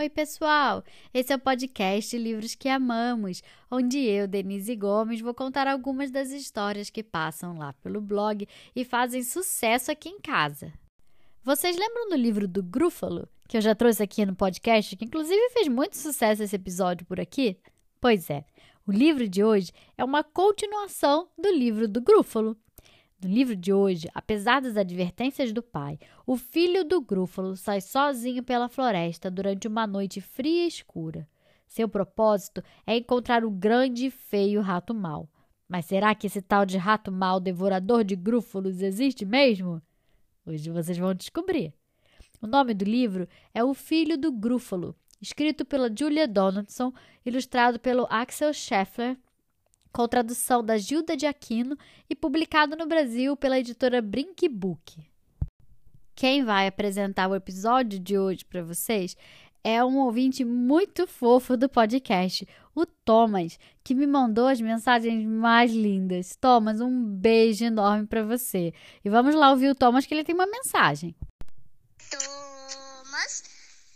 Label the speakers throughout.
Speaker 1: Oi, pessoal! Esse é o podcast Livros que Amamos, onde eu, Denise Gomes, vou contar algumas das histórias que passam lá pelo blog e fazem sucesso aqui em casa. Vocês lembram do livro do Grúfalo, que eu já trouxe aqui no podcast, que inclusive fez muito sucesso esse episódio por aqui? Pois é, o livro de hoje é uma continuação do livro do Grúfalo. No livro de hoje, apesar das advertências do pai, o filho do Grúfalo sai sozinho pela floresta durante uma noite fria e escura. Seu propósito é encontrar o grande e feio rato mau. Mas será que esse tal de rato mau devorador de grúfalos existe mesmo? Hoje vocês vão descobrir. O nome do livro é O Filho do Grúfalo, escrito pela Julia Donaldson, ilustrado pelo Axel Scheffler com tradução da Gilda de Aquino e publicado no Brasil pela editora Brink Book. Quem vai apresentar o episódio de hoje para vocês é um ouvinte muito fofo do podcast, o Thomas, que me mandou as mensagens mais lindas. Thomas, um beijo enorme para você. E vamos lá ouvir o Thomas, que ele tem uma mensagem.
Speaker 2: Thomas,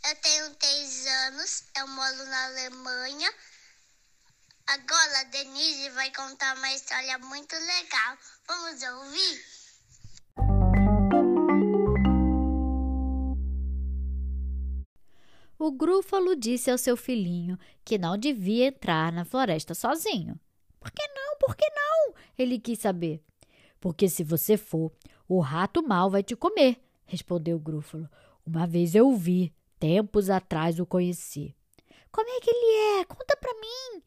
Speaker 2: eu tenho três anos, eu moro na Alemanha. Agora a Denise vai contar uma história muito legal. Vamos ouvir?
Speaker 1: O Grúfalo disse ao seu filhinho que não devia entrar na floresta sozinho. Por que não? Por que não? Ele quis saber. Porque se você for, o rato mal vai te comer, respondeu o Grúfalo. Uma vez eu o vi, tempos atrás o conheci. Como é que ele é? Conta pra mim,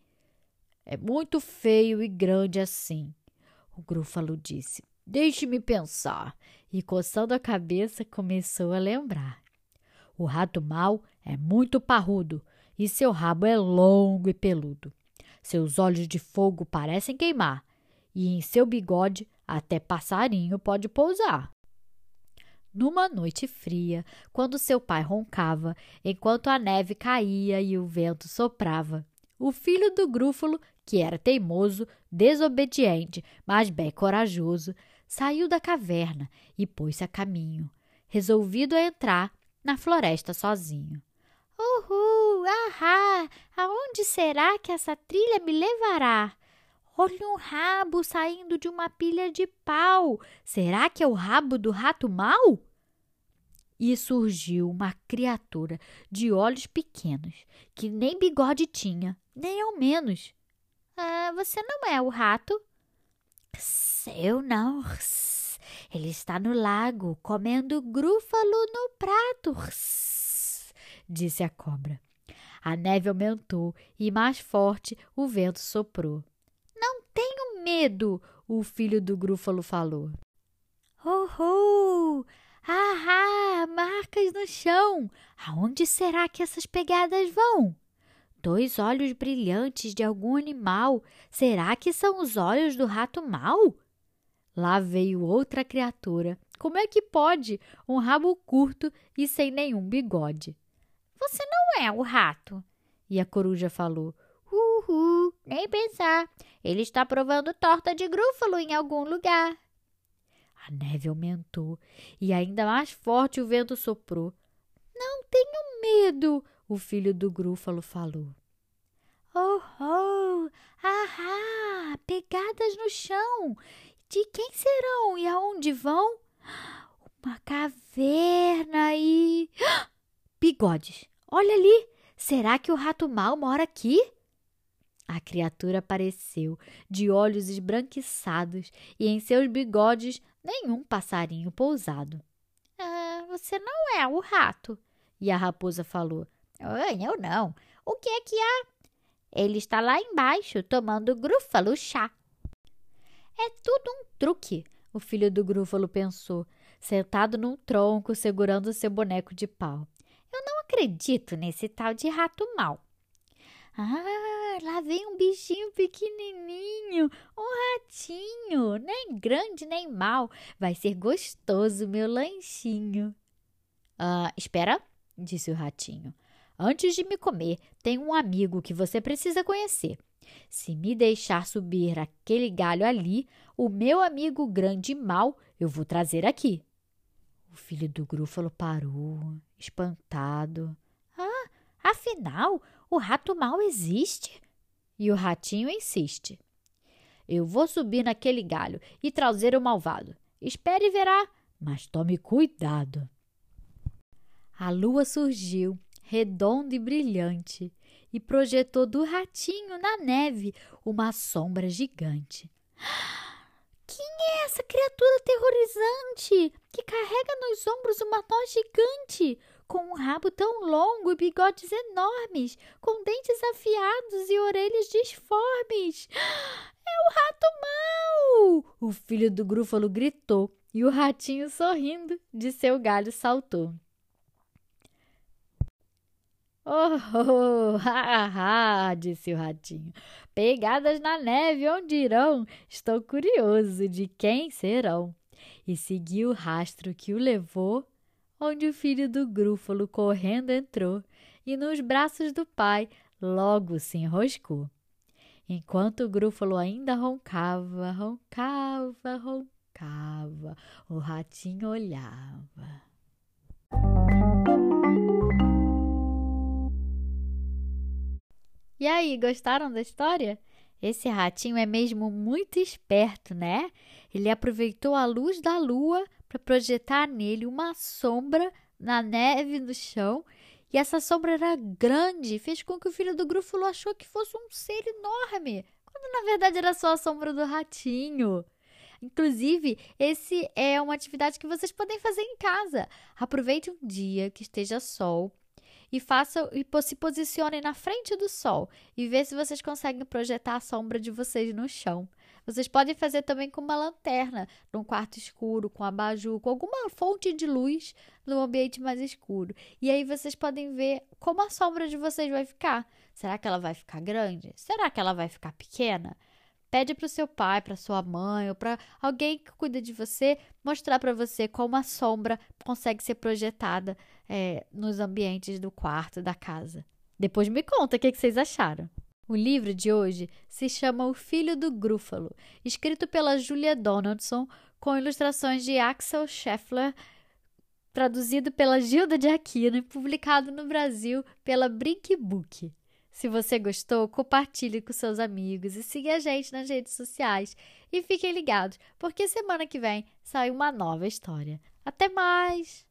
Speaker 1: é muito feio e grande assim. O Grúfalo disse. Deixe-me pensar. E coçando a cabeça, começou a lembrar. O rato mau é muito parrudo e seu rabo é longo e peludo. Seus olhos de fogo parecem queimar e em seu bigode até passarinho pode pousar. Numa noite fria, quando seu pai roncava, enquanto a neve caía e o vento soprava, o filho do Grúfalo que era teimoso, desobediente, mas bem corajoso, saiu da caverna e pôs-se a caminho, resolvido a entrar na floresta sozinho. Uhul, ahá, aonde será que essa trilha me levará? Olha um rabo saindo de uma pilha de pau. Será que é o rabo do rato mau? E surgiu uma criatura de olhos pequenos, que nem bigode tinha, nem ao menos. Ah, você não é o rato? Eu não. Ele está no lago, comendo grúfalo no prato, disse a cobra. A neve aumentou e mais forte o vento soprou. Não tenho medo, o filho do grúfalo falou. Oh, oh! Ah, marcas no chão! Aonde será que essas pegadas vão? Dois olhos brilhantes de algum animal. Será que são os olhos do rato mau? Lá veio outra criatura. Como é que pode? Um rabo curto e sem nenhum bigode. Você não é o rato. E a coruja falou: Uhul, nem pensar. Ele está provando torta de grúfalo em algum lugar. A neve aumentou e ainda mais forte o vento soprou. Não tenho medo, o filho do grúfalo falou. Oh, oh, ahá, pegadas no chão. De quem serão e aonde vão? Uma caverna e. Bigodes, olha ali. Será que o rato mal mora aqui? A criatura apareceu, de olhos esbranquiçados e em seus bigodes nenhum passarinho pousado. Ah, você não é o rato. E a raposa falou: eu não. O que é que há? Ele está lá embaixo tomando grúfalo chá. É tudo um truque, o filho do grúfalo pensou, sentado num tronco segurando seu boneco de pau. Eu não acredito nesse tal de rato mau. Ah, lá vem um bichinho pequenininho, um ratinho, nem grande nem mal. Vai ser gostoso meu lanchinho. Ah, espera, disse o ratinho. Antes de me comer, tem um amigo que você precisa conhecer. Se me deixar subir aquele galho ali, o meu amigo grande e mau eu vou trazer aqui. O filho do grúfalo parou, espantado. Ah, Afinal, o rato mal existe? E o ratinho insiste. Eu vou subir naquele galho e trazer o malvado. Espere e verá, mas tome cuidado. A lua surgiu, redonda e brilhante, e projetou do ratinho na neve uma sombra gigante. Quem é essa criatura terrorizante que carrega nos ombros uma nó gigante, com um rabo tão longo e bigodes enormes, com dentes afiados e orelhas disformes? É o rato mau! O filho do grúfalo gritou e o ratinho, sorrindo, de seu galho saltou. Oh, oh, ha, ha, disse o ratinho. Pegadas na neve, onde irão? Estou curioso de quem serão. E seguiu o rastro que o levou, onde o filho do grúfalo correndo entrou, e nos braços do pai logo se enroscou. Enquanto o grúfalo ainda roncava, roncava, roncava, o ratinho olhava. E aí, gostaram da história? Esse ratinho é mesmo muito esperto, né? Ele aproveitou a luz da lua para projetar nele uma sombra na neve do chão. E essa sombra era grande, fez com que o filho do Grúfalo achou que fosse um ser enorme, quando na verdade era só a sombra do ratinho. Inclusive, esse é uma atividade que vocês podem fazer em casa. Aproveite um dia que esteja sol e façam e se posicionem na frente do sol e ver se vocês conseguem projetar a sombra de vocês no chão. Vocês podem fazer também com uma lanterna, num quarto escuro, com abajur, com alguma fonte de luz no ambiente mais escuro. E aí vocês podem ver como a sombra de vocês vai ficar. Será que ela vai ficar grande? Será que ela vai ficar pequena? Pede para o seu pai, para sua mãe ou para alguém que cuida de você mostrar para você como a sombra consegue ser projetada é, nos ambientes do quarto, da casa. Depois me conta o que, que vocês acharam. O livro de hoje se chama O Filho do Grúfalo, escrito pela Julia Donaldson, com ilustrações de Axel Scheffler, traduzido pela Gilda de Aquino e publicado no Brasil pela Brink Book. Se você gostou, compartilhe com seus amigos e siga a gente nas redes sociais. E fiquem ligados, porque semana que vem sai uma nova história. Até mais!